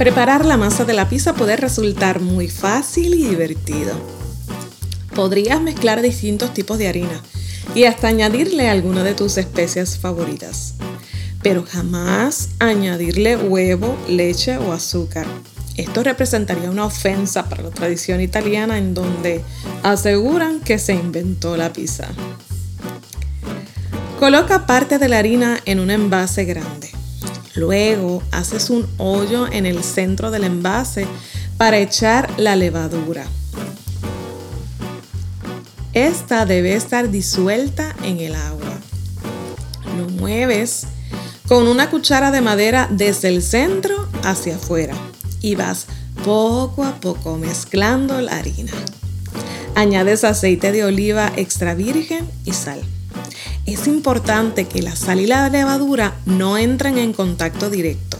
Preparar la masa de la pizza puede resultar muy fácil y divertido. Podrías mezclar distintos tipos de harina y hasta añadirle alguna de tus especias favoritas, pero jamás añadirle huevo, leche o azúcar. Esto representaría una ofensa para la tradición italiana en donde aseguran que se inventó la pizza. Coloca parte de la harina en un envase grande. Luego haces un hoyo en el centro del envase para echar la levadura. Esta debe estar disuelta en el agua. Lo mueves con una cuchara de madera desde el centro hacia afuera y vas poco a poco mezclando la harina. Añades aceite de oliva extra virgen y sal. Es importante que la sal y la levadura no entren en contacto directo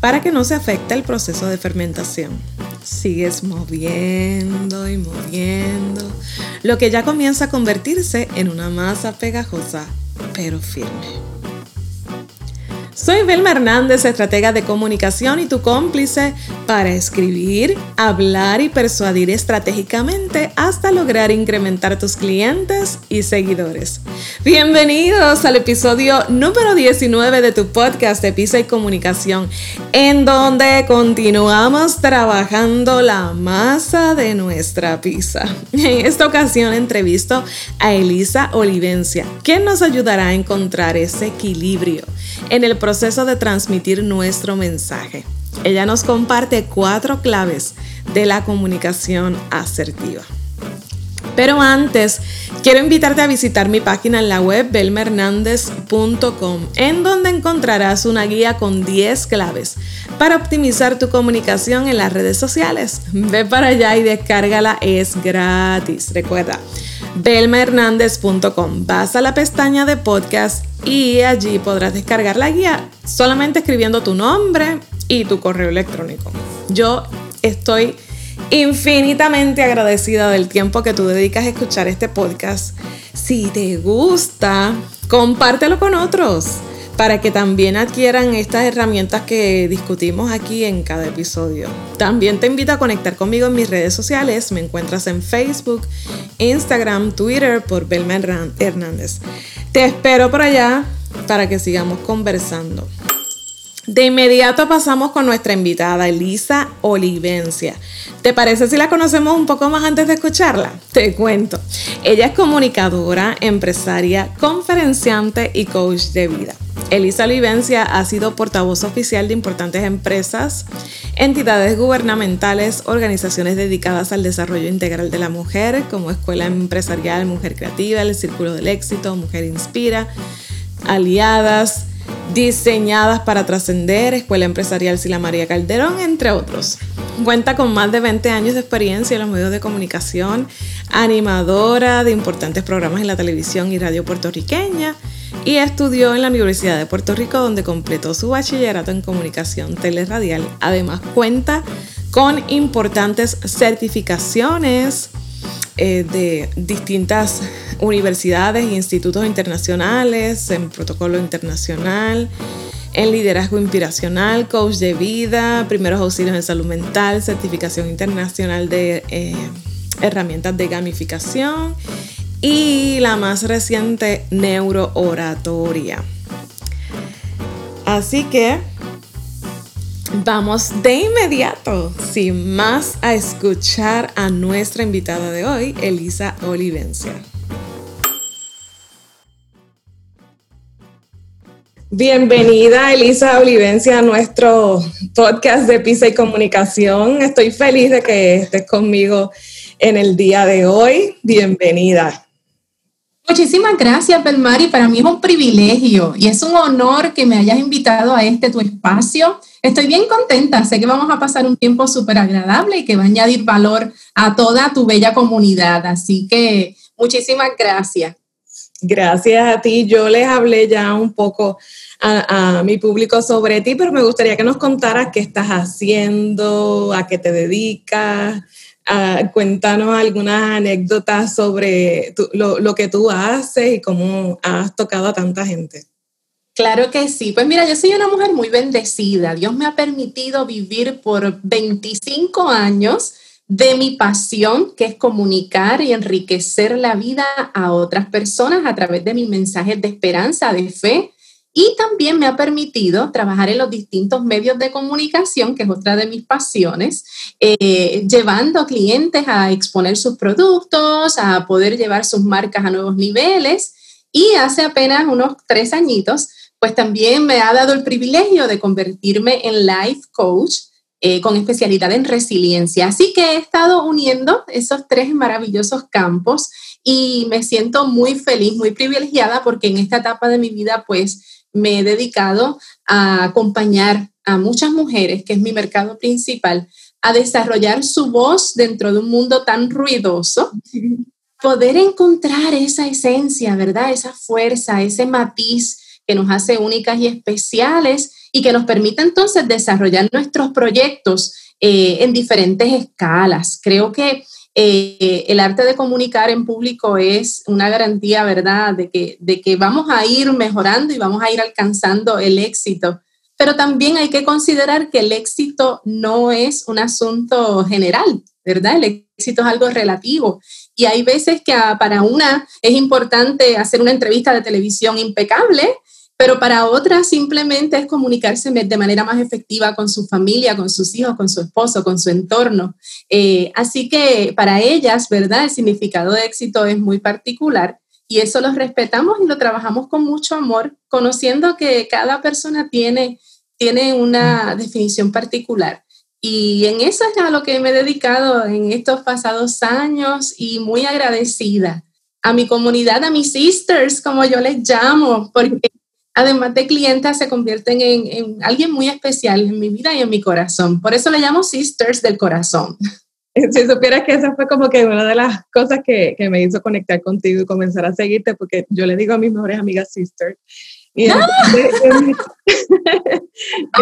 para que no se afecte el proceso de fermentación. Sigues moviendo y moviendo, lo que ya comienza a convertirse en una masa pegajosa, pero firme. Soy Belma Hernández, estratega de comunicación y tu cómplice para escribir, hablar y persuadir estratégicamente hasta lograr incrementar tus clientes y seguidores. Bienvenidos al episodio número 19 de tu podcast de Pisa y Comunicación, en donde continuamos trabajando la masa de nuestra pizza. En esta ocasión entrevisto a Elisa Olivencia, quien nos ayudará a encontrar ese equilibrio en el proceso de transmitir nuestro mensaje. Ella nos comparte cuatro claves de la comunicación asertiva. Pero antes, quiero invitarte a visitar mi página en la web belmernandez.com, en donde encontrarás una guía con 10 claves para optimizar tu comunicación en las redes sociales. Ve para allá y descárgala, es gratis. Recuerda, belmahernandez.com. Vas a la pestaña de podcast y allí podrás descargar la guía solamente escribiendo tu nombre y tu correo electrónico. Yo estoy infinitamente agradecida del tiempo que tú dedicas a escuchar este podcast. Si te gusta, compártelo con otros para que también adquieran estas herramientas que discutimos aquí en cada episodio. También te invito a conectar conmigo en mis redes sociales. Me encuentras en Facebook, Instagram, Twitter por Belma Hernández. Te espero por allá para que sigamos conversando. De inmediato pasamos con nuestra invitada Elisa Olivencia. ¿Te parece si la conocemos un poco más antes de escucharla? Te cuento. Ella es comunicadora, empresaria, conferenciante y coach de vida. Elisa Olivencia ha sido portavoz oficial de importantes empresas, entidades gubernamentales, organizaciones dedicadas al desarrollo integral de la mujer, como Escuela Empresarial Mujer Creativa, el Círculo del Éxito, Mujer Inspira, Aliadas, diseñadas para trascender, Escuela Empresarial Sila María Calderón, entre otros. Cuenta con más de 20 años de experiencia en los medios de comunicación, animadora de importantes programas en la televisión y radio puertorriqueña y estudió en la Universidad de Puerto Rico donde completó su bachillerato en comunicación teleradial. Además cuenta con importantes certificaciones eh, de distintas universidades e institutos internacionales, en protocolo internacional, en liderazgo inspiracional, coach de vida, primeros auxilios en salud mental, certificación internacional de eh, herramientas de gamificación y la más reciente, neurooratoria. Así que Vamos de inmediato, sin más, a escuchar a nuestra invitada de hoy, Elisa Olivencia. Bienvenida, Elisa Olivencia, a nuestro podcast de Pisa y Comunicación. Estoy feliz de que estés conmigo en el día de hoy. Bienvenida. Muchísimas gracias, Belmari. Para mí es un privilegio y es un honor que me hayas invitado a este tu espacio. Estoy bien contenta. Sé que vamos a pasar un tiempo súper agradable y que va a añadir valor a toda tu bella comunidad. Así que muchísimas gracias. Gracias a ti. Yo les hablé ya un poco a, mi público sobre ti, pero me gustaría que nos contaras qué estás haciendo, a qué te dedicas, cuéntanos algunas anécdotas sobre lo, que tú haces y cómo has tocado a tanta gente. Claro que sí. Pues mira, yo soy una mujer muy bendecida. Dios me ha permitido vivir por 25 años de mi pasión, que es comunicar y enriquecer la vida a otras personas a través de mis mensajes de esperanza, de fe. Y también me ha permitido trabajar en los distintos medios de comunicación, que es otra de mis pasiones, eh, llevando clientes a exponer sus productos, a poder llevar sus marcas a nuevos niveles. Y hace apenas unos tres añitos pues también me ha dado el privilegio de convertirme en life coach eh, con especialidad en resiliencia. Así que he estado uniendo esos tres maravillosos campos y me siento muy feliz, muy privilegiada porque en esta etapa de mi vida pues me he dedicado a acompañar a muchas mujeres, que es mi mercado principal, a desarrollar su voz dentro de un mundo tan ruidoso, poder encontrar esa esencia, ¿verdad? Esa fuerza, ese matiz que nos hace únicas y especiales y que nos permite entonces desarrollar nuestros proyectos eh, en diferentes escalas. Creo que eh, el arte de comunicar en público es una garantía, ¿verdad?, de que, de que vamos a ir mejorando y vamos a ir alcanzando el éxito. Pero también hay que considerar que el éxito no es un asunto general, ¿verdad? El éxito es algo relativo. Y hay veces que para una es importante hacer una entrevista de televisión impecable pero para otras simplemente es comunicarse de manera más efectiva con su familia, con sus hijos, con su esposo, con su entorno. Eh, así que para ellas, ¿verdad? El significado de éxito es muy particular y eso lo respetamos y lo trabajamos con mucho amor, conociendo que cada persona tiene, tiene una definición particular. Y en eso es a lo que me he dedicado en estos pasados años y muy agradecida a mi comunidad, a mis sisters, como yo les llamo, porque además de clientas, se convierten en, alguien muy especial en mi vida y en mi corazón. Por eso le llamo Sisters del Corazón. Si supieras que esa fue como que una de las cosas que, me hizo conectar contigo y comenzar a seguirte, porque yo le digo a mis mejores amigas Sisters. Y ¡Ah!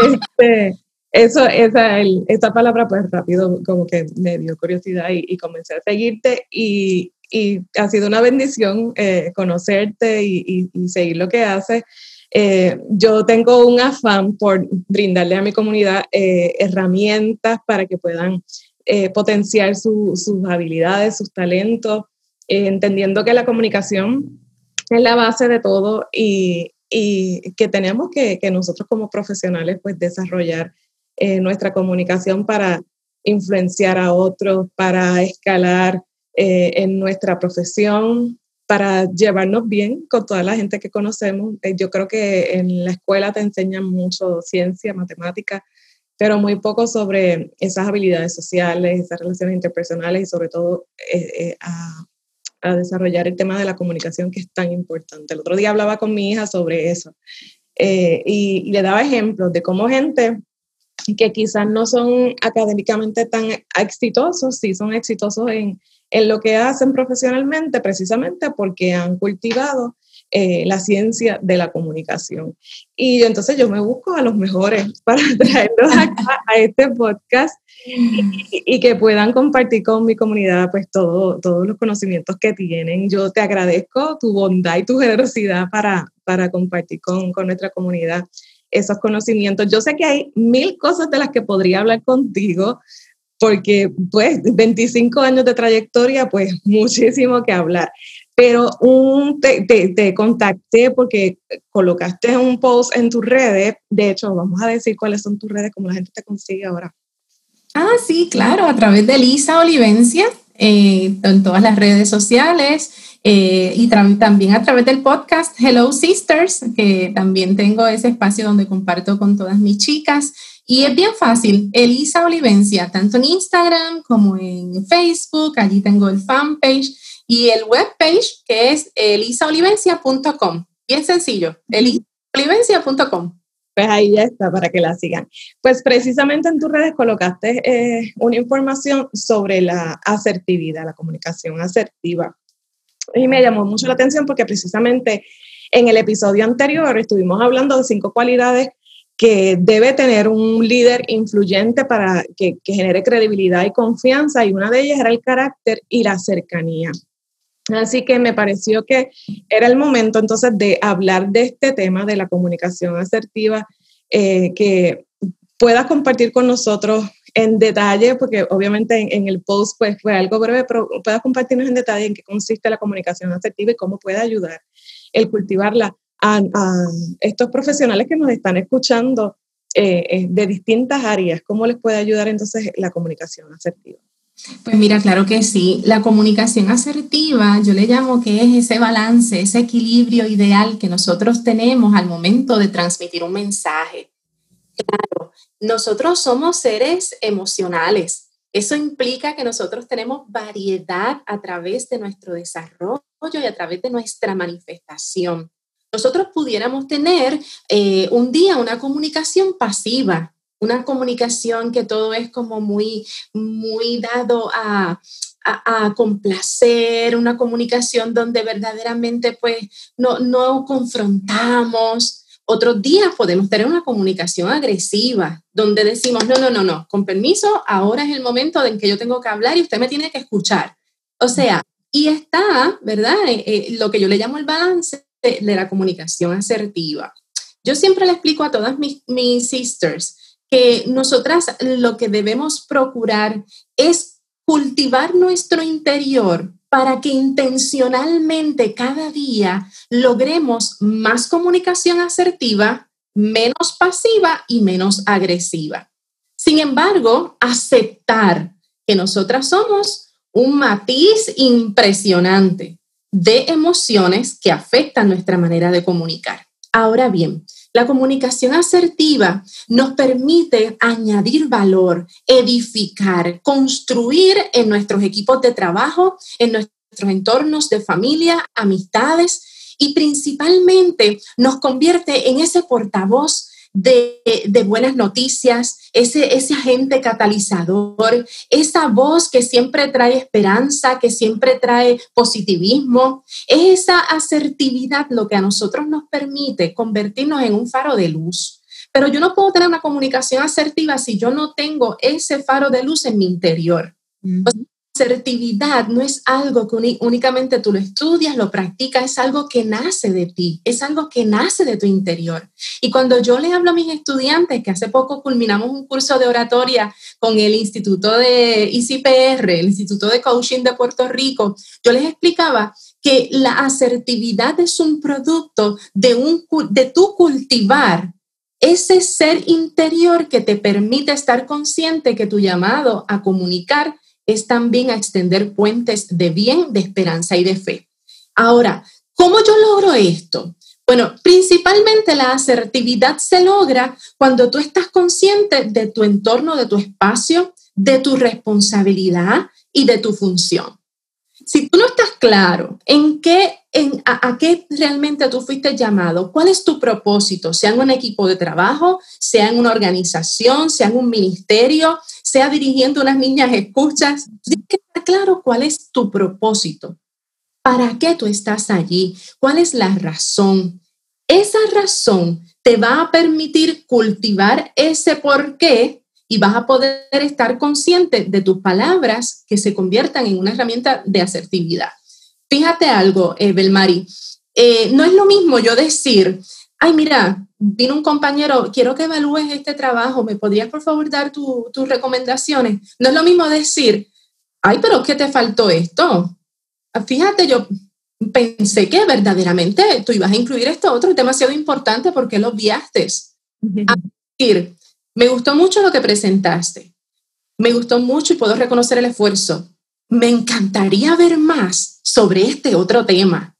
este, eso, esa, esa palabra, pues rápido, como que me dio curiosidad y, comencé a seguirte. Y, ha sido una bendición eh, conocerte y, y, seguir lo que haces. Eh, yo tengo un afán por brindarle a mi comunidad eh, herramientas para que puedan eh, potenciar sus habilidades, sus talentos, entendiendo que la comunicación es la base de todo y, y que tenemos que, que, nosotros como profesionales pues desarrollar nuestra comunicación para influenciar a otros, para escalar en nuestra profesión, para llevarnos bien con toda la gente que conocemos. Eh, yo creo que en la escuela te enseñan mucho ciencia, matemática, pero muy poco sobre esas habilidades sociales, esas relaciones interpersonales y sobre todo eh, eh, a, desarrollar el tema de la comunicación que es tan importante. El otro día hablaba con mi hija sobre eso y, y le daba ejemplos de cómo gente que quizás no son académicamente tan exitosos, sí son exitosos en, en lo que hacen profesionalmente precisamente porque han cultivado eh, la ciencia de la comunicación. Y entonces yo me busco a los mejores para traerlos acá a este podcast y, que puedan compartir con mi comunidad pues todo, todos los conocimientos que tienen. Yo te agradezco tu bondad y tu generosidad para, para compartir con, con nuestra comunidad esos conocimientos. Yo sé que hay mil cosas de las que podría hablar contigo, porque pues 25 años de trayectoria, pues muchísimo que hablar. Pero un, te, te, contacté porque colocaste un post en tus redes. De hecho, vamos a decir cuáles son tus redes, como la gente te consigue ahora. Ah, sí, claro, a través de Lisa Olivencia, eh, en todas las redes sociales eh, y también a través del podcast Hello Sisters, que también tengo ese espacio donde comparto con todas mis chicas. Y es bien fácil, Elisa Olivencia, tanto en Instagram como en Facebook, allí tengo el fanpage y el webpage que es elisaolivencia.com. Bien sencillo, elisaolivencia.com. Pues ahí ya está para que la sigan. Pues precisamente en tus redes colocaste eh, una información sobre la asertividad, la comunicación asertiva. Y me llamó mucho la atención porque precisamente en el episodio anterior estuvimos hablando de cinco cualidades que debe tener un líder influyente para que, genere credibilidad y confianza, y una de ellas era el carácter y la cercanía. Así que me pareció que era el momento entonces de hablar de este tema de la comunicación asertiva, eh, que puedas compartir con nosotros en detalle, porque obviamente en, el post pues fue algo breve, pero puedas compartirnos en detalle en qué consiste la comunicación asertiva y cómo puede ayudar el cultivarla a, estos profesionales que nos están escuchando eh, eh, de distintas áreas, cómo les puede ayudar entonces la comunicación asertiva. Pues mira, claro que sí. La comunicación asertiva, yo le llamo que es ese balance, ese equilibrio ideal que nosotros tenemos al momento de transmitir un mensaje. Claro, nosotros somos seres emocionales. Eso implica que nosotros tenemos variedad a través de nuestro desarrollo y a través de nuestra manifestación. Nosotros pudiéramos tener eh, un día una comunicación pasiva, una comunicación que todo es como muy, muy dado a, complacer, una comunicación donde verdaderamente pues no, no confrontamos. Otros días podemos tener una comunicación agresiva, donde decimos, no, no, no, no, con permiso, ahora es el momento en que yo tengo que hablar y usted me tiene que escuchar. O sea, y está, ¿verdad? Eh, eh, lo que yo le llamo el balance de, la comunicación asertiva. Yo siempre le explico a todas mis, mis sisters, que nosotras lo que debemos procurar es cultivar nuestro interior para que intencionalmente cada día logremos más comunicación asertiva, menos pasiva y menos agresiva. Sin embargo, aceptar que nosotras somos un matiz impresionante de emociones que afectan nuestra manera de comunicar. Ahora bien, la comunicación asertiva nos permite añadir valor, edificar, construir en nuestros equipos de trabajo, en nuestros entornos de familia, amistades y principalmente nos convierte en ese portavoz de, buenas noticias, ese, ese agente catalizador, esa voz que siempre trae esperanza, que siempre trae positivismo, es esa asertividad lo que a nosotros nos permite convertirnos en un faro de luz. Pero yo no puedo tener una comunicación asertiva si yo no tengo ese faro de luz en mi interior asertividad no es algo que únicamente tú lo estudias, lo practicas, es algo que nace de ti, es algo que nace de tu interior. Y cuando yo le hablo a mis estudiantes, que hace poco culminamos un curso de oratoria con el Instituto de ICPR, el Instituto de Coaching de Puerto Rico, yo les explicaba que la asertividad es un producto de, un, de tu cultivar ese ser interior que te permite estar consciente que tu llamado a comunicar es también a extender puentes de bien, de esperanza y de fe. Ahora, ¿cómo yo logro esto? Bueno, principalmente la asertividad se logra cuando tú estás consciente de tu entorno, de tu espacio, de tu responsabilidad y de tu función. Si tú no estás claro en qué, en, a, qué realmente tú fuiste llamado, cuál es tu propósito, sea en un equipo de trabajo, sea en una organización, sea en un ministerio, sea dirigiendo unas niñas escuchas, tienes que estar claro cuál es tu propósito. ¿Para qué tú estás allí? ¿Cuál es la razón? Esa razón te va a permitir cultivar ese por qué y vas a poder estar consciente de tus palabras que se conviertan en una herramienta de asertividad. Fíjate algo, eh, Belmari, eh, no es lo mismo yo decir, ay, mira, vino un compañero, quiero que evalúes este trabajo, ¿me podrías por favor dar tus recomendaciones? No es lo mismo decir, ay, pero ¿qué te faltó esto? Fíjate, yo pensé que verdaderamente tú ibas a incluir esto otro, es demasiado importante porque lo obviaste. A decir, me gustó mucho lo que presentaste, me gustó mucho y puedo reconocer el esfuerzo. Me encantaría ver más sobre este otro tema.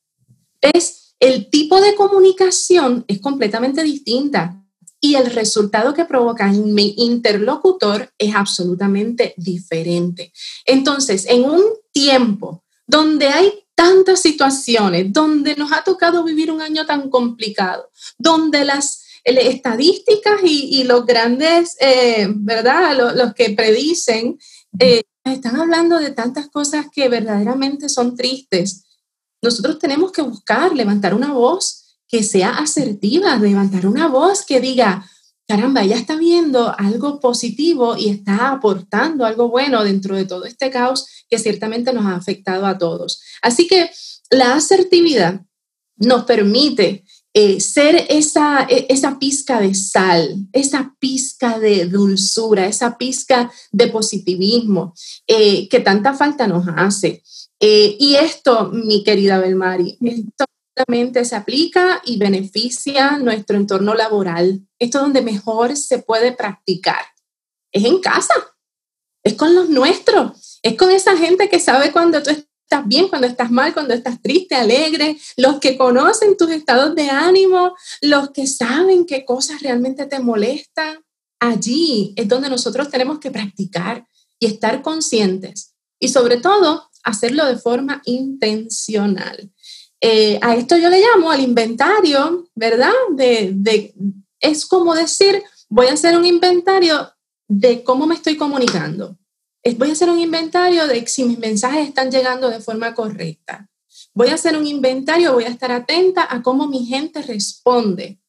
Es el tipo de comunicación es completamente distinta y el resultado que provoca en mi interlocutor es absolutamente diferente. Entonces, en un tiempo donde hay tantas situaciones, donde nos ha tocado vivir un año tan complicado, donde las estadísticas y, los grandes, eh, ¿verdad? Los, que predicen, eh, están hablando de tantas cosas que verdaderamente son tristes nosotros tenemos que buscar levantar una voz que sea asertiva, levantar una voz que diga, caramba, ella está viendo algo positivo y está aportando algo bueno dentro de todo este caos que ciertamente nos ha afectado a todos. Así que la asertividad nos permite eh, ser esa, e, esa pizca de sal, esa pizca de dulzura, esa pizca de positivismo eh, que tanta falta nos hace. Eh, y esto, mi querida Belmari, esto solamente se aplica y beneficia nuestro entorno laboral. Esto es donde mejor se puede practicar. Es en casa, es con los nuestros, es con esa gente que sabe cuando tú estás bien, cuando estás mal, cuando estás triste, alegre, los que conocen tus estados de ánimo, los que saben qué cosas realmente te molestan. Allí es donde nosotros tenemos que practicar y estar conscientes y sobre todo hacerlo de forma intencional. Eh, a esto yo le llamo al inventario, ¿verdad? De, es como decir, voy a hacer un inventario de cómo me estoy comunicando. Voy a hacer un inventario de si mis mensajes están llegando de forma correcta. Voy a hacer un inventario, voy a estar atenta a cómo mi gente responde,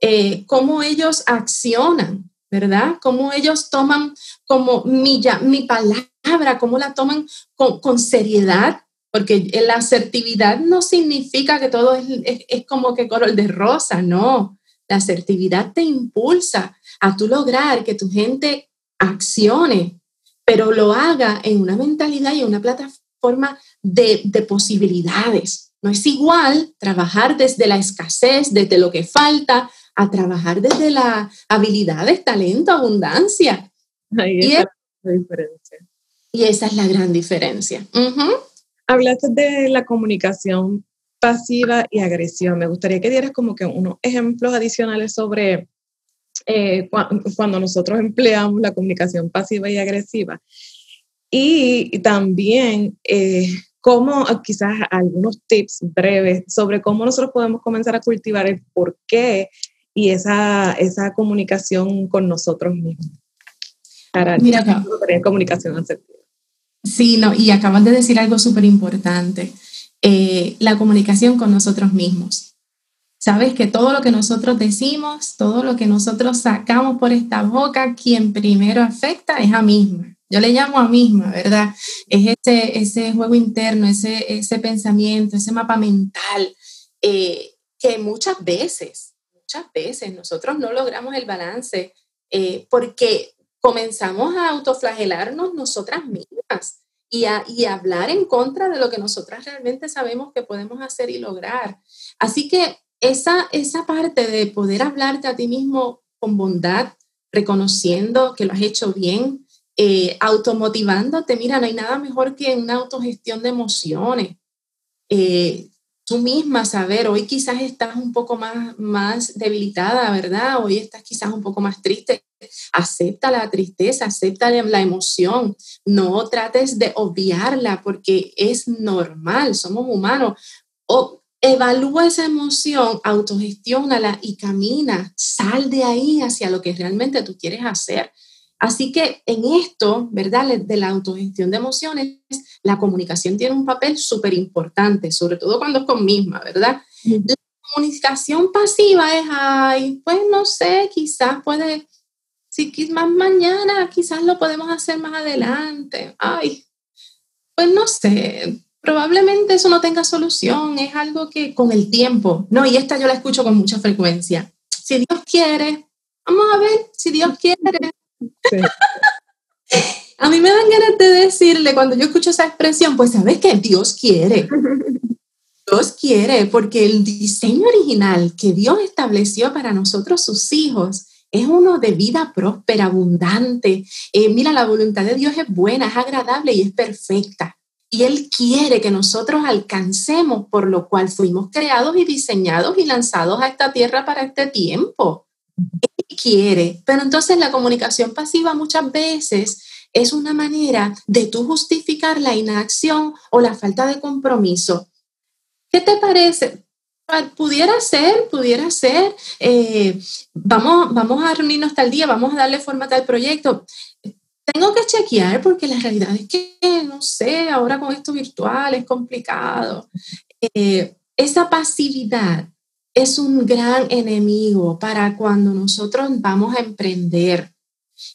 eh, cómo ellos accionan, ¿verdad? Cómo ellos toman como mi, palabra, cómo la toman con, seriedad, porque la asertividad no significa que todo es, como que color de rosa, no. La asertividad te impulsa a lograr que tu gente accione, pero lo haga en una mentalidad y en una plataforma de, de posibilidades. No es igual trabajar desde la escasez, desde lo que falta, a trabajar desde la habilidades, talento, abundancia. Ahí y, es, la diferencia. y esa es la gran diferencia. Hablaste de la comunicación pasiva y agresiva. Me gustaría que dieras como que unos ejemplos adicionales sobre eh, cuando nosotros empleamos la comunicación pasiva y agresiva. Y, también eh, cómo, quizás algunos tips breves sobre cómo nosotros podemos comenzar a cultivar el por qué y esa, esa comunicación con nosotros mismos. Para Mira tener comunicación asertiva. Sí, no, y acabas de decir algo súper importante, eh, la comunicación con nosotros mismos. Sabes que todo lo que nosotros decimos, todo lo que nosotros sacamos por esta boca, quien primero afecta es a misma. Yo le llamo a misma, ¿verdad? Es ese, ese juego interno, ese, ese pensamiento, ese mapa mental, eh, que muchas veces, muchas veces nosotros no logramos el balance eh, porque comenzamos a autoflagelarnos nosotras mismas y a y hablar en contra de lo que nosotras realmente sabemos que podemos hacer y lograr. Así que esa, esa parte de poder hablarte a ti mismo con bondad, reconociendo que lo has hecho bien, eh, automotivándote, mira, no hay nada mejor que una autogestión de emociones. Eh, tú misma saber, hoy quizás estás un poco más, más debilitada, ¿verdad? Hoy estás quizás un poco más triste. Acepta la tristeza, acepta la emoción, no trates de obviarla porque es normal, somos humanos. O evalúa esa emoción, autogestiónala y camina, sal de ahí hacia lo que realmente tú quieres hacer. Así que en esto, ¿verdad? De la autogestión de emociones, la comunicación tiene un papel súper importante, sobre todo cuando es con misma, ¿verdad? La comunicación pasiva es, ay, pues no sé, quizás puede, si más mañana, quizás lo podemos hacer más adelante. Ay, pues no sé, probablemente eso no tenga solución, es algo que con el tiempo, no, y esta yo la escucho con mucha frecuencia. Si Dios quiere, vamos a ver, si Dios quiere, a mí me dan ganas de decirle cuando yo escucho esa expresión, pues sabes que Dios quiere. Dios quiere, porque el diseño original que Dios estableció para nosotros, sus hijos, es uno de vida próspera, abundante. Eh, mira, la voluntad de Dios es buena, es agradable y es perfecta. Y Él quiere que nosotros alcancemos por lo cual fuimos creados y diseñados y lanzados a esta tierra para este tiempo quiere. Pero entonces la comunicación pasiva muchas veces es una manera de tú justificar la inacción o la falta de compromiso. ¿Qué te parece? Pudiera ser, pudiera ser, eh, vamos, vamos a reunirnos tal día, vamos a darle forma a tal proyecto. Tengo que chequear porque la realidad es que, no sé, ahora con esto virtual es complicado. Eh, esa pasividad es un gran enemigo para cuando nosotros vamos a emprender.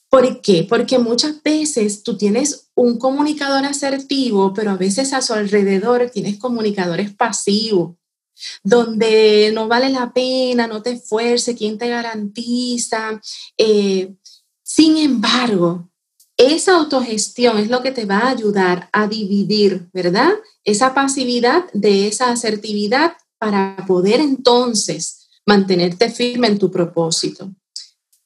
¿Por qué? Porque muchas veces tú tienes un comunicador asertivo, pero a veces a su alrededor tienes comunicadores pasivos, donde no vale la pena, no te esfuerces, quién te garantiza. Eh, sin embargo, esa autogestión es lo que te va a ayudar a dividir, ¿verdad? Esa pasividad de esa asertividad para poder entonces mantenerte firme en tu propósito.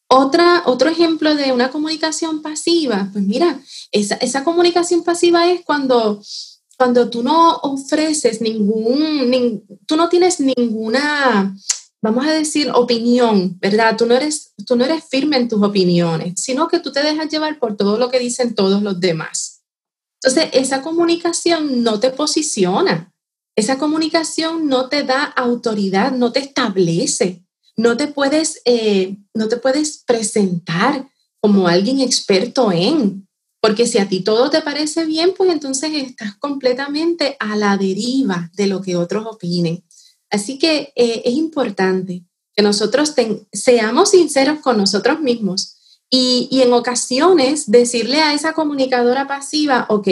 Otra, otro ejemplo de una comunicación pasiva, pues mira, esa, esa comunicación pasiva es cuando, cuando tú no ofreces ningún, tú no tienes ninguna, vamos a decir, opinión, ¿verdad? Tú no, eres, tú no eres firme en tus opiniones, sino que tú te dejas llevar por todo lo que dicen todos los demás. Entonces, esa comunicación no te posiciona, esa comunicación no te da autoridad, no te establece no te puedes, eh, no te puedes presentar como alguien experto en, porque si a ti todo te parece bien, pues entonces estás completamente a la deriva de lo que otros opinen. Así que eh, es importante que nosotros seamos sinceros con nosotros mismos y, y en ocasiones decirle a esa comunicadora pasiva, ok,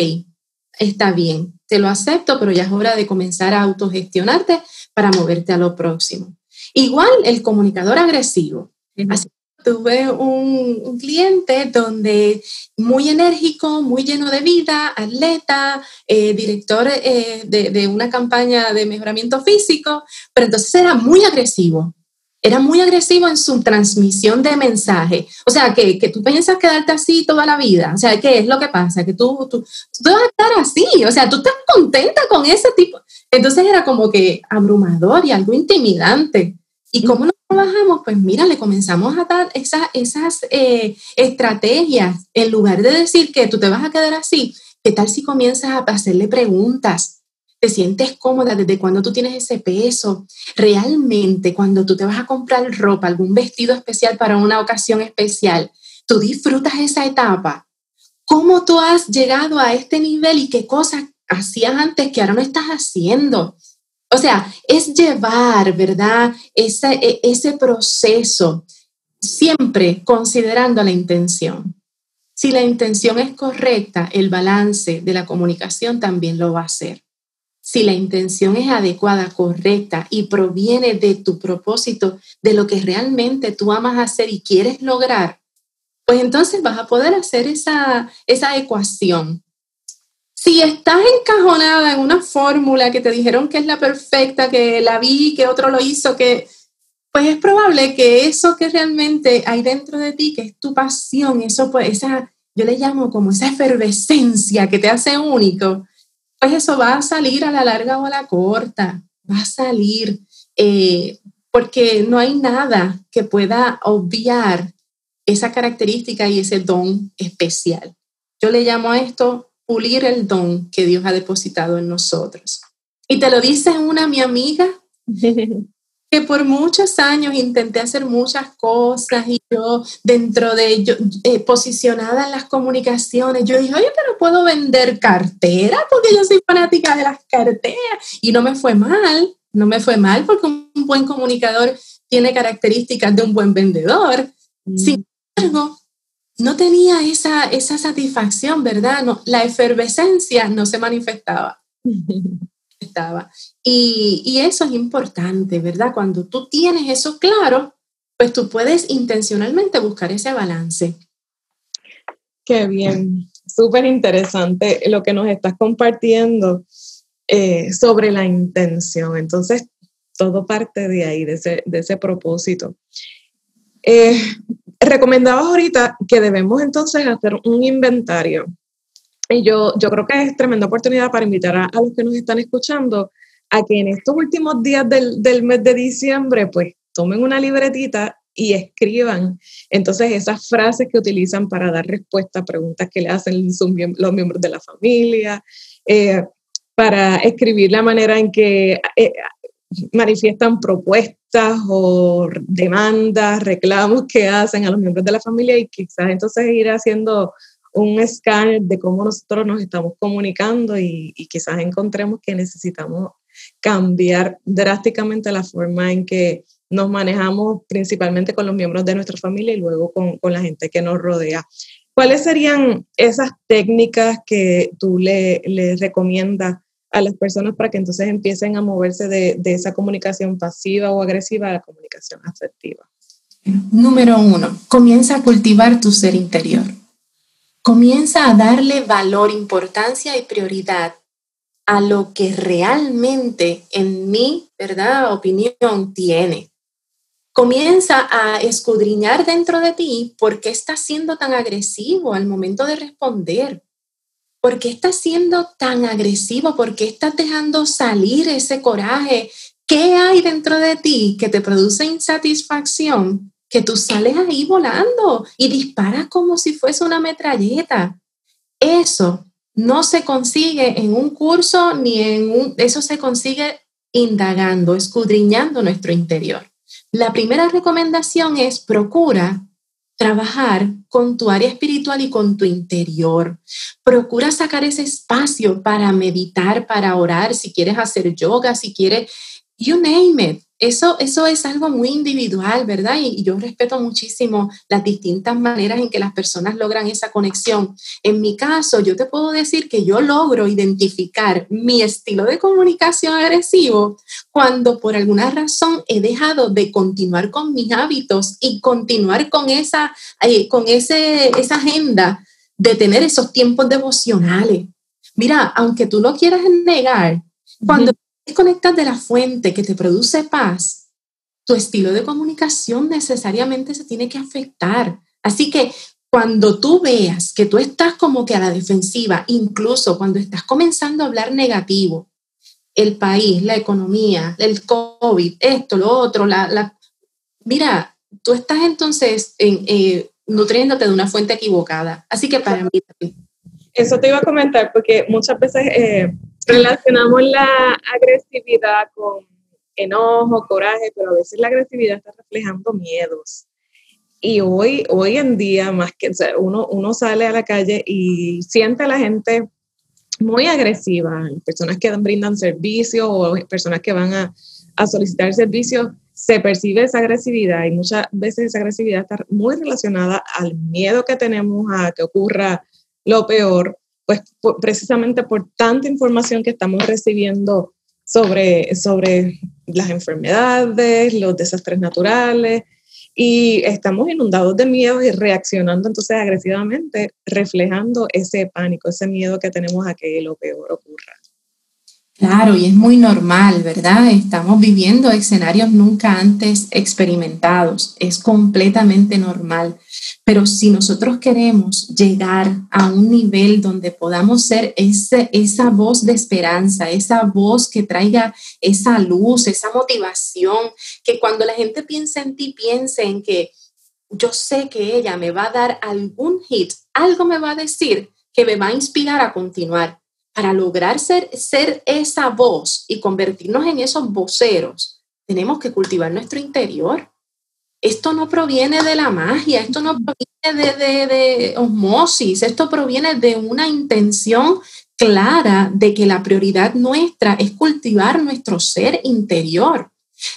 está bien, te lo acepto, pero ya es hora de comenzar a autogestionarte para moverte a lo próximo. Igual el comunicador agresivo. Así tuve un, cliente donde muy enérgico, muy lleno de vida, atleta, eh, director eh, de, una campaña de mejoramiento físico, pero entonces era muy agresivo. Era muy agresivo en su transmisión de mensaje. O sea, que, que tú piensas quedarte así toda la vida. O sea, ¿qué es lo que pasa? Que tú, tú, tú vas a estar así. O sea, tú estás contenta con ese tipo. Entonces era como que abrumador y algo intimidante. ¿Y cómo nos trabajamos? Pues mira, le comenzamos a dar esas, esas eh, estrategias. En lugar de decir que tú te vas a quedar así, ¿qué tal si comienzas a hacerle preguntas? ¿Te sientes cómoda desde cuando tú tienes ese peso? Realmente, cuando tú te vas a comprar ropa, algún vestido especial para una ocasión especial, tú disfrutas esa etapa. ¿Cómo tú has llegado a este nivel y qué cosas hacías antes que ahora no estás haciendo? O sea, es llevar, ¿verdad? Ese, e, ese proceso siempre considerando la intención. Si la intención es correcta, el balance de la comunicación también lo va a hacer. Si la intención es adecuada, correcta y proviene de tu propósito, de lo que realmente tú amas hacer y quieres lograr, pues entonces vas a poder hacer esa, esa ecuación si estás encajonada en una fórmula que te dijeron que es la perfecta, que la vi, que otro lo hizo, que pues es probable que eso que realmente hay dentro de ti, que es tu pasión, eso pues esa, yo le llamo como esa efervescencia que te hace único, pues eso va a salir a la larga o a la corta, va a salir, eh, porque no hay nada que pueda obviar esa característica y ese don especial. Yo le llamo a esto pulir el don que Dios ha depositado en nosotros. Y te lo dice una mi amiga, que por muchos años intenté hacer muchas cosas y yo dentro de ello, eh, posicionada en las comunicaciones, yo dije, oye, pero puedo vender carteras porque yo soy fanática de las carteras y no me fue mal, no me fue mal porque un buen comunicador tiene características de un buen vendedor. Mm. Sin embargo, no tenía esa, esa satisfacción, ¿verdad? No, la efervescencia no se manifestaba. Estaba. Y, y, eso es importante, ¿verdad? Cuando tú tienes eso claro, pues tú puedes intencionalmente buscar ese balance. Qué bien, súper interesante lo que nos estás compartiendo eh, sobre la intención. Entonces, todo parte de ahí, de ese, de ese propósito. Eh, recomendabas ahorita que debemos entonces hacer un inventario. Y yo, yo creo que es tremenda oportunidad para invitar a, los que nos están escuchando a que en estos últimos días del, del mes de diciembre, pues tomen una libretita y escriban entonces esas frases que utilizan para dar respuesta a preguntas que le hacen los miembros de la familia, eh, para escribir la manera en que eh, manifiestan propuestas o demandas, reclamos que hacen a los miembros de la familia y quizás entonces ir haciendo un escáner de cómo nosotros nos estamos comunicando y, quizás encontremos que necesitamos cambiar drásticamente la forma en que nos manejamos principalmente con los miembros de nuestra familia y luego con, con la gente que nos rodea. ¿Cuáles serían esas técnicas que tú le, le, recomiendas a las personas para que entonces empiecen a moverse de, de esa comunicación pasiva o agresiva a la comunicación afectiva? Número uno, comienza a cultivar tu ser interior. Comienza a darle valor, importancia y prioridad a lo que realmente en mi, ¿verdad?, opinión tiene. Comienza a escudriñar dentro de ti por qué estás siendo tan agresivo al momento de responder. ¿Por qué estás siendo tan agresivo? ¿Por qué estás dejando salir ese coraje? ¿Qué hay dentro de ti que te produce insatisfacción? Que tú sales ahí volando y disparas como si fuese una metralleta. Eso no se consigue en un curso ni en un... Eso se consigue indagando, escudriñando nuestro interior. La primera recomendación es procura trabajar con tu área espiritual y con tu interior. Procura sacar ese espacio para meditar, para orar, si quieres hacer yoga, si quieres, you name it. Eso, eso es algo muy individual, ¿verdad? Y, yo respeto muchísimo las distintas maneras en que las personas logran esa conexión. En mi caso, yo te puedo decir que yo logro identificar mi estilo de comunicación agresivo cuando por alguna razón he dejado de continuar con mis hábitos y continuar con esa, eh, con ese, esa agenda de tener esos tiempos devocionales. Mira, aunque tú lo quieras negar, cuando desconectas de la fuente que te produce paz, tu estilo de comunicación necesariamente se tiene que afectar. Así que cuando tú veas que tú estás como que a la defensiva, incluso cuando estás comenzando a hablar negativo, el país, la economía, el COVID, esto, lo otro, la, la mira, tú estás entonces en, eh, nutriéndote de una fuente equivocada. Así que para mí... Eso te iba a comentar porque muchas veces eh, relacionamos la agresividad con enojo, coraje, pero a veces la agresividad está reflejando miedos. Y hoy, hoy en día, más que uno, uno sale a la calle y siente a la gente muy agresiva, personas que brindan servicio o personas que van a, a solicitar servicios, se percibe esa agresividad y muchas veces esa agresividad está muy relacionada al miedo que tenemos a que ocurra lo peor pues precisamente por tanta información que estamos recibiendo sobre, sobre las enfermedades, los desastres naturales, y estamos inundados de miedo y reaccionando entonces agresivamente, reflejando ese pánico, ese miedo que tenemos a que lo peor ocurra. Claro, y es muy normal, ¿verdad? Estamos viviendo escenarios nunca antes experimentados. Es completamente normal. Pero si nosotros queremos llegar a un nivel donde podamos ser ese, esa voz de esperanza, esa voz que traiga esa luz, esa motivación, que cuando la gente piensa en ti, piense en que yo sé que ella me va a dar algún hit, algo me va a decir que me va a inspirar a continuar para lograr ser, esa voz y convertirnos en esos voceros, tenemos que cultivar nuestro interior. Esto no proviene de la magia, esto no proviene de, de osmosis, esto proviene de una intención clara de que la prioridad nuestra es cultivar nuestro ser interior.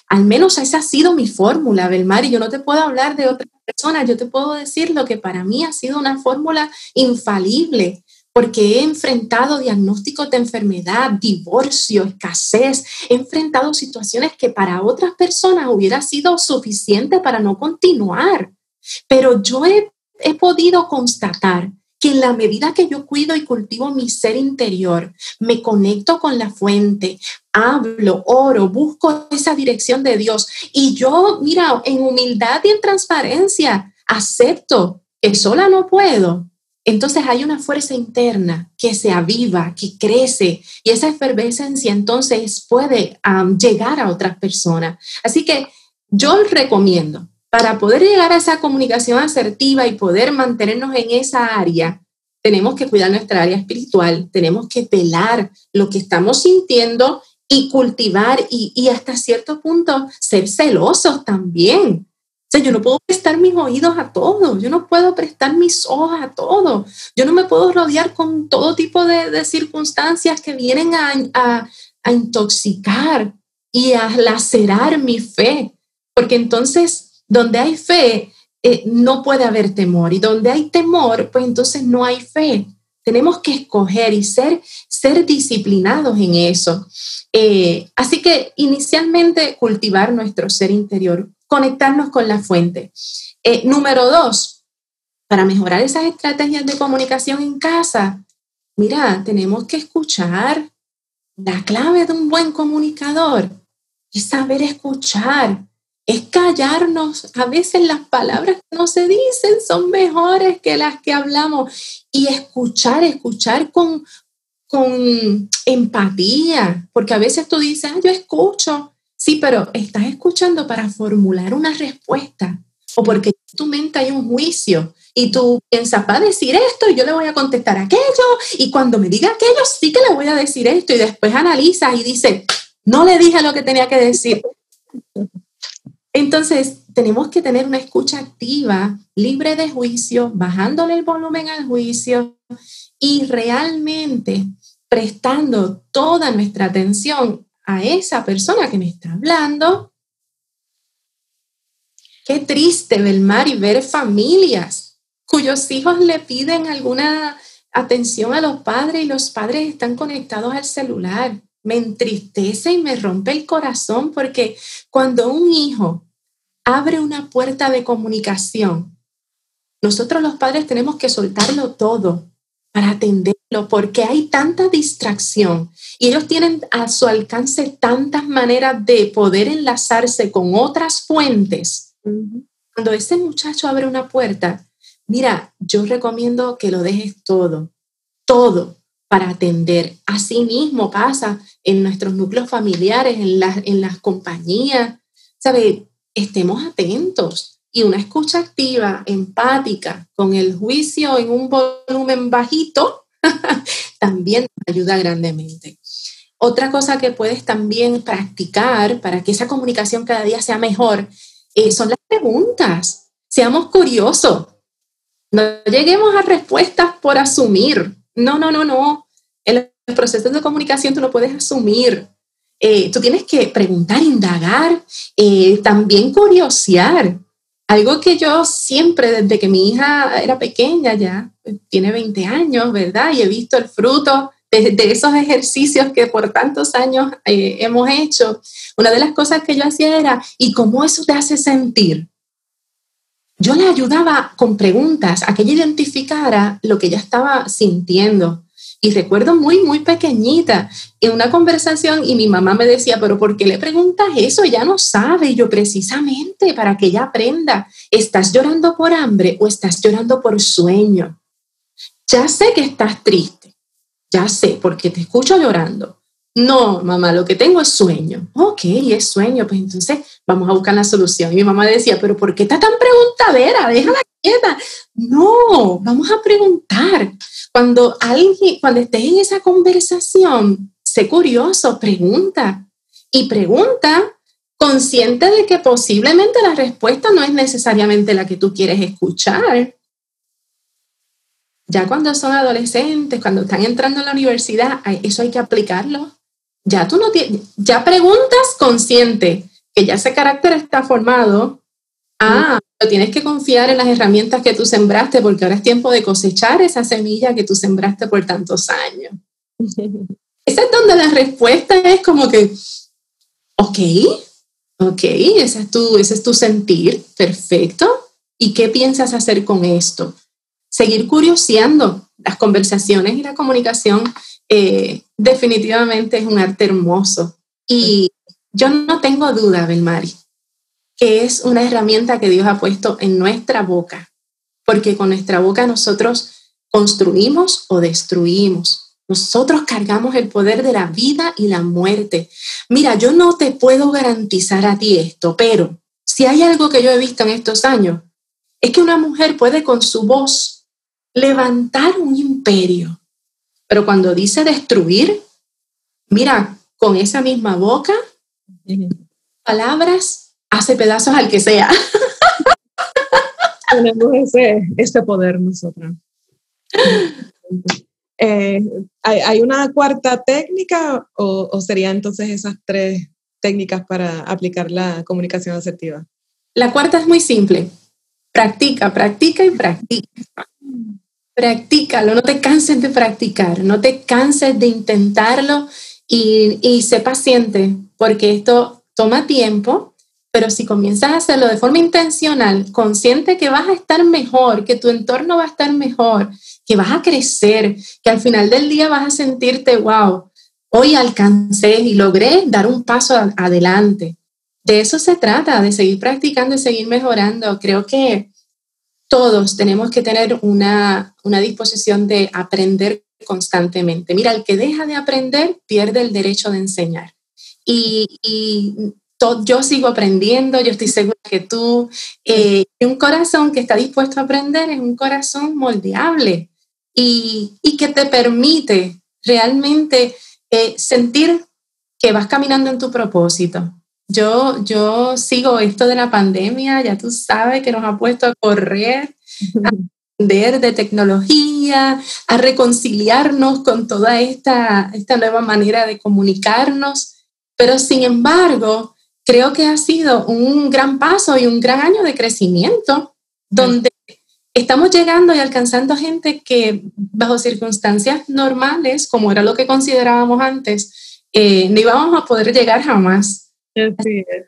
Al menos esa ha sido mi fórmula, Belmar, y yo no te puedo hablar de otras personas, yo te puedo decir lo que para mí ha sido una fórmula infalible porque he enfrentado diagnósticos de enfermedad, divorcio, escasez, he enfrentado situaciones que para otras personas hubiera sido suficiente para no continuar. Pero yo he, he podido constatar que en la medida que yo cuido y cultivo mi ser interior, me conecto con la fuente, hablo, oro, busco esa dirección de Dios y yo, mira, en humildad y en transparencia, acepto que sola no puedo, entonces hay una fuerza interna que se aviva, que crece y esa efervescencia entonces puede llegar a otras personas. Así que yo recomiendo, para poder llegar a esa comunicación asertiva y poder mantenernos en esa área, tenemos que cuidar nuestra área espiritual, tenemos que velar lo que estamos sintiendo y cultivar y, y hasta cierto punto ser celosos también yo no puedo prestar mis oídos a todo, yo no puedo prestar mis ojos a todo, yo no me puedo rodear con todo tipo de, circunstancias que vienen a, a intoxicar y a lacerar mi fe, porque entonces donde hay fe eh, no puede haber temor y donde hay temor, pues entonces no hay fe. Tenemos que escoger y ser, ser disciplinados en eso. Eh, así que inicialmente cultivar nuestro ser interior, conectarnos con la fuente. Eh, número dos, para mejorar esas estrategias de comunicación en casa, mira, tenemos que escuchar. La clave de un buen comunicador es saber escuchar, es callarnos. A veces las palabras que no se dicen son mejores que las que hablamos. Y escuchar, escuchar con, con empatía, porque a veces tú dices, ah, yo escucho, sí, pero estás escuchando para formular una respuesta o porque en tu mente hay un juicio y tú piensas, va a decir esto y yo le voy a contestar aquello y cuando me diga aquello sí que le voy a decir esto y después analizas y dices, no le dije lo que tenía que decir. Entonces, tenemos que tener una escucha activa, libre de juicio, bajándole el volumen al juicio y realmente prestando toda nuestra atención a esa persona que me está hablando. Qué triste, Belmar, y ver familias cuyos hijos le piden alguna atención a los padres y los padres están conectados al celular. Me entristece y me rompe el corazón porque cuando un hijo abre una puerta de comunicación, nosotros los padres tenemos que soltarlo todo para atenderlo, porque hay tanta distracción y ellos tienen a su alcance tantas maneras de poder enlazarse con otras fuentes. Cuando ese muchacho abre una puerta, mira, yo recomiendo que lo dejes todo, todo para atender. Así mismo pasa en nuestros núcleos familiares, en, las, en las compañías. ¿Sabe? Estemos atentos y una escucha activa, empática, con el juicio en un volumen bajito, también ayuda grandemente. Otra cosa que puedes también practicar para que esa comunicación cada día sea mejor eh, son las preguntas. Seamos curiosos. No lleguemos a respuestas por asumir. No, no, no, no. En los procesos de comunicación tú no puedes asumir. Eh, tú tienes que preguntar, indagar, eh, también curiosear. Algo que yo siempre, desde que mi hija era pequeña ya, tiene 20 años, ¿verdad? Y he visto el fruto de, esos ejercicios que por tantos años eh, hemos hecho. Una de las cosas que yo hacía era, ¿y cómo eso te hace sentir? Yo le ayudaba con preguntas a que ella identificara lo que ella estaba sintiendo. Y recuerdo muy, muy pequeñita en una conversación y mi mamá me decía, pero ¿por qué le preguntas eso? Ella no sabe. Yo precisamente para que ella aprenda, ¿estás llorando por hambre o estás llorando por sueño? Ya sé que estás triste, ya sé, porque te escucho llorando. No, mamá, lo que tengo es sueño. Ok, es sueño, pues entonces vamos a buscar la solución. Y mi mamá decía, pero ¿por qué está tan preguntadera? Déjala No, vamos a preguntar. Cuando alguien, cuando estés en esa conversación, sé curioso, pregunta y pregunta consciente de que posiblemente la respuesta no es necesariamente la que tú quieres escuchar. Ya cuando son adolescentes, cuando están entrando a la universidad, eso hay que aplicarlo. Ya tú no tienes, ya preguntas consciente, que ya ese carácter está formado. Ah, tienes que confiar en las herramientas que tú sembraste porque ahora es tiempo de cosechar esa semilla que tú sembraste por tantos años. Esa es donde la respuesta es como que, ok, ok, ese es tu, ese es tu sentir, perfecto. ¿Y qué piensas hacer con esto? Seguir curioseando las conversaciones y la comunicación eh, definitivamente es un arte hermoso. Y yo no tengo duda, Belmari, que es una herramienta que Dios ha puesto en nuestra boca, porque con nuestra boca nosotros construimos o destruimos. Nosotros cargamos el poder de la vida y la muerte. Mira, yo no te puedo garantizar a ti esto, pero si hay algo que yo he visto en estos años, es que una mujer puede con su voz levantar un imperio, pero cuando dice destruir, mira, con esa misma boca, palabras hace pedazos al que sea. Tenemos ese, poder nosotras. Eh, ¿hay, una cuarta técnica o, o serían entonces esas tres técnicas para aplicar la comunicación asertiva? La cuarta es muy simple. Practica, practica y practica. Practícalo, no te canses de practicar, no te canses de intentarlo y, y sé paciente, porque esto toma tiempo, pero si comienzas a hacerlo de forma intencional, consciente que vas a estar mejor, que tu entorno va a estar mejor, que vas a crecer, que al final del día vas a sentirte, wow, hoy alcancé y logré dar un paso adelante. De eso se trata, de seguir practicando y seguir mejorando. Creo que todos tenemos que tener una, disposición de aprender constantemente. Mira, el que deja de aprender pierde el derecho de enseñar. Y, yo sigo aprendiendo, yo estoy segura que tú, eh, un corazón que está dispuesto a aprender es un corazón moldeable y, que te permite realmente eh, sentir que vas caminando en tu propósito. Yo, yo sigo esto de la pandemia, ya tú sabes que nos ha puesto a correr, a aprender de tecnología, a reconciliarnos con toda esta, esta nueva manera de comunicarnos, pero sin embargo, creo que ha sido un gran paso y un gran año de crecimiento, donde estamos llegando y alcanzando gente que bajo circunstancias normales, como era lo que considerábamos antes, eh, no íbamos a poder llegar jamás. Así es.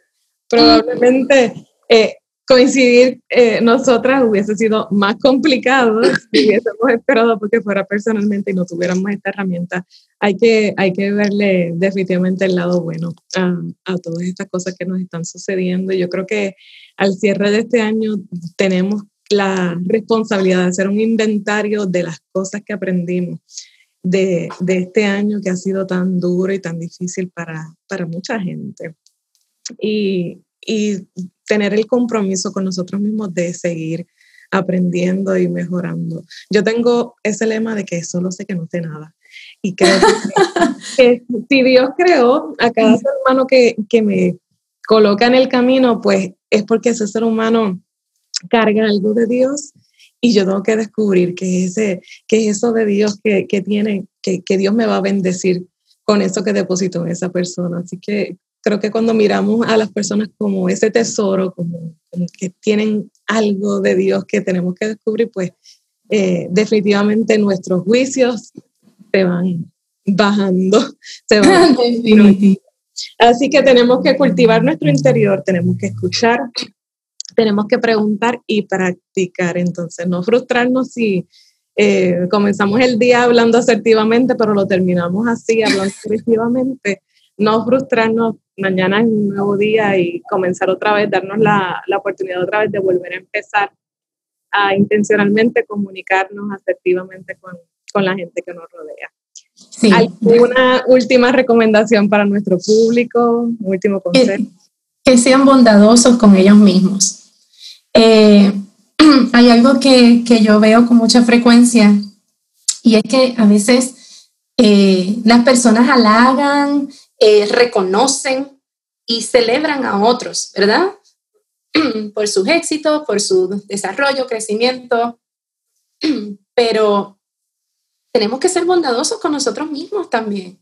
Probablemente eh, coincidir eh, nosotras hubiese sido más complicado si hubiésemos esperado porque fuera personalmente y no tuviéramos esta herramienta. Hay que, hay que verle definitivamente el lado bueno a, a todas estas cosas que nos están sucediendo. Yo creo que al cierre de este año tenemos la responsabilidad de hacer un inventario de las cosas que aprendimos de, de este año que ha sido tan duro y tan difícil para, para mucha gente. Y, y tener el compromiso con nosotros mismos de seguir aprendiendo y mejorando. Yo tengo ese lema de que solo sé que no sé nada. Y creo que, si Dios creó a cada ser humano que, que me coloca en el camino, pues es porque ese ser humano carga algo de Dios y yo tengo que descubrir que, ese, que es eso de Dios que, que tiene, que, que, Dios me va a bendecir con eso que depositó en esa persona. Así que creo que cuando miramos a las personas como ese tesoro, como, que tienen algo de Dios que tenemos que descubrir, pues eh, definitivamente nuestros juicios se van bajando. Se van Así que tenemos que cultivar nuestro interior, tenemos que escuchar, tenemos que preguntar y practicar. Entonces, no frustrarnos si eh, comenzamos el día hablando asertivamente, pero lo terminamos así, hablando agresivamente. No frustrarnos, mañana es un nuevo día y comenzar otra vez, darnos la, la oportunidad otra vez de volver a empezar a intencionalmente comunicarnos asertivamente con, con la gente que nos rodea. Sí. ¿Alguna última recomendación para nuestro público? Último consejo. que sean bondadosos con ellos mismos eh, hay algo que, que, yo veo con mucha frecuencia y es que a veces eh, las personas halagan, eh, reconocen y celebran a otros, ¿verdad? por sus éxitos, por su desarrollo, crecimiento, pero tenemos que ser bondadosos con nosotros mismos también.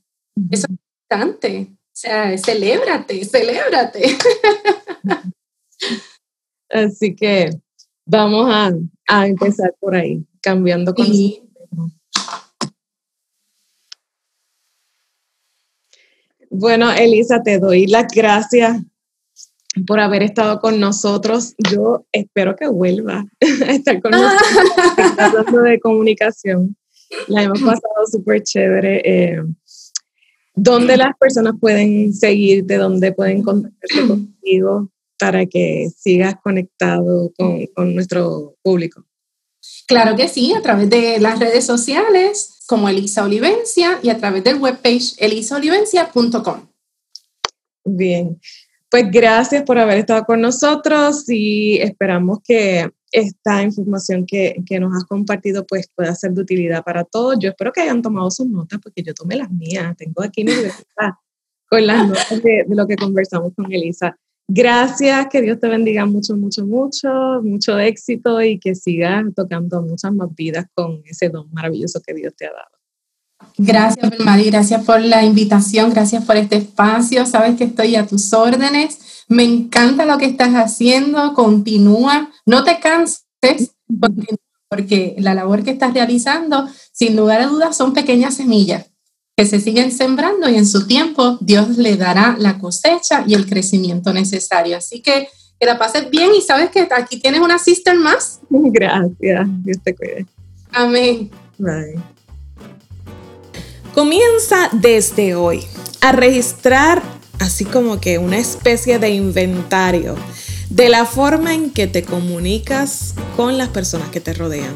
Eso es importante. O sea, celébrate, celébrate. Así que vamos a, a empezar por ahí, cambiando con Bueno, Elisa, te doy las gracias por haber estado con nosotros. Yo espero que vuelva a estar con nosotros hablando de comunicación. La hemos pasado súper chévere. Eh, ¿Dónde las personas pueden seguirte? ¿Dónde pueden contactarse contigo? para que sigas conectado con, nuestro público? Claro que sí, a través de las redes sociales como Elisa Olivencia y a través del webpage elisaolivencia.com. Bien, pues gracias por haber estado con nosotros y esperamos que esta información que, nos has compartido pues pueda ser de utilidad para todos. Yo espero que hayan tomado sus notas porque yo tomé las mías. Tengo aquí mi con las notas de, de lo que conversamos con Elisa. Gracias, que Dios te bendiga mucho, mucho, mucho, mucho éxito y que sigas tocando muchas más vidas con ese don maravilloso que Dios te ha dado. Gracias, Mari, gracias por la invitación, gracias por este espacio. Sabes que estoy a tus órdenes. Me encanta lo que estás haciendo, continúa, no te canses, porque la labor que estás realizando, sin lugar a dudas, son pequeñas semillas que se siguen sembrando y en su tiempo Dios le dará la cosecha y el crecimiento necesario. Así que que la pases bien y sabes que aquí tienes una sister más. Gracias, Dios te cuide. Amén. Bye. Comienza desde hoy a registrar así como que una especie de inventario de la forma en que te comunicas con las personas que te rodean.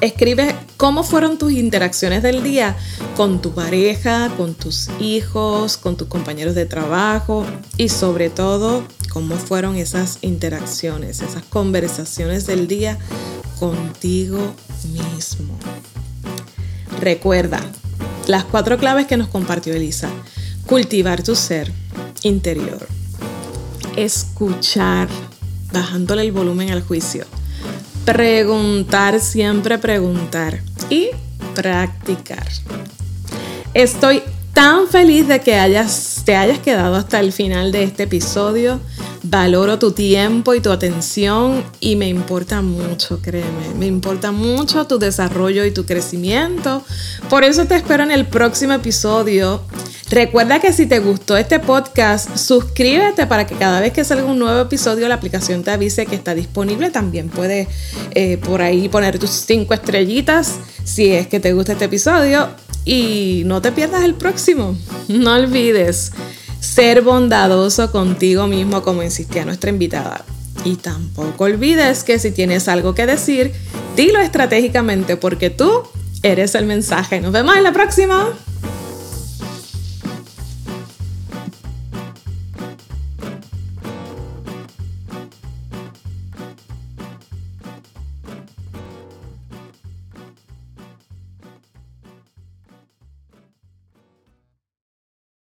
Escribe cómo fueron tus interacciones del día con tu pareja, con tus hijos, con tus compañeros de trabajo y sobre todo cómo fueron esas interacciones, esas conversaciones del día contigo mismo. Recuerda las cuatro claves que nos compartió Elisa. Cultivar tu ser interior. Escuchar, bajándole el volumen al juicio preguntar, siempre preguntar y practicar. Estoy tan feliz de que hayas, te hayas quedado hasta el final de este episodio. Valoro tu tiempo y tu atención y me importa mucho, créeme, me importa mucho tu desarrollo y tu crecimiento. Por eso te espero en el próximo episodio. Recuerda que si te gustó este podcast, suscríbete para que cada vez que salga un nuevo episodio la aplicación te avise que está disponible. También puedes eh, por ahí poner tus cinco estrellitas si es que te gusta este episodio. Y no te pierdas el próximo. No olvides ser bondadoso contigo mismo como insistía nuestra invitada. Y tampoco olvides que si tienes algo que decir, dilo estratégicamente porque tú eres el mensaje. Nos vemos en la próxima.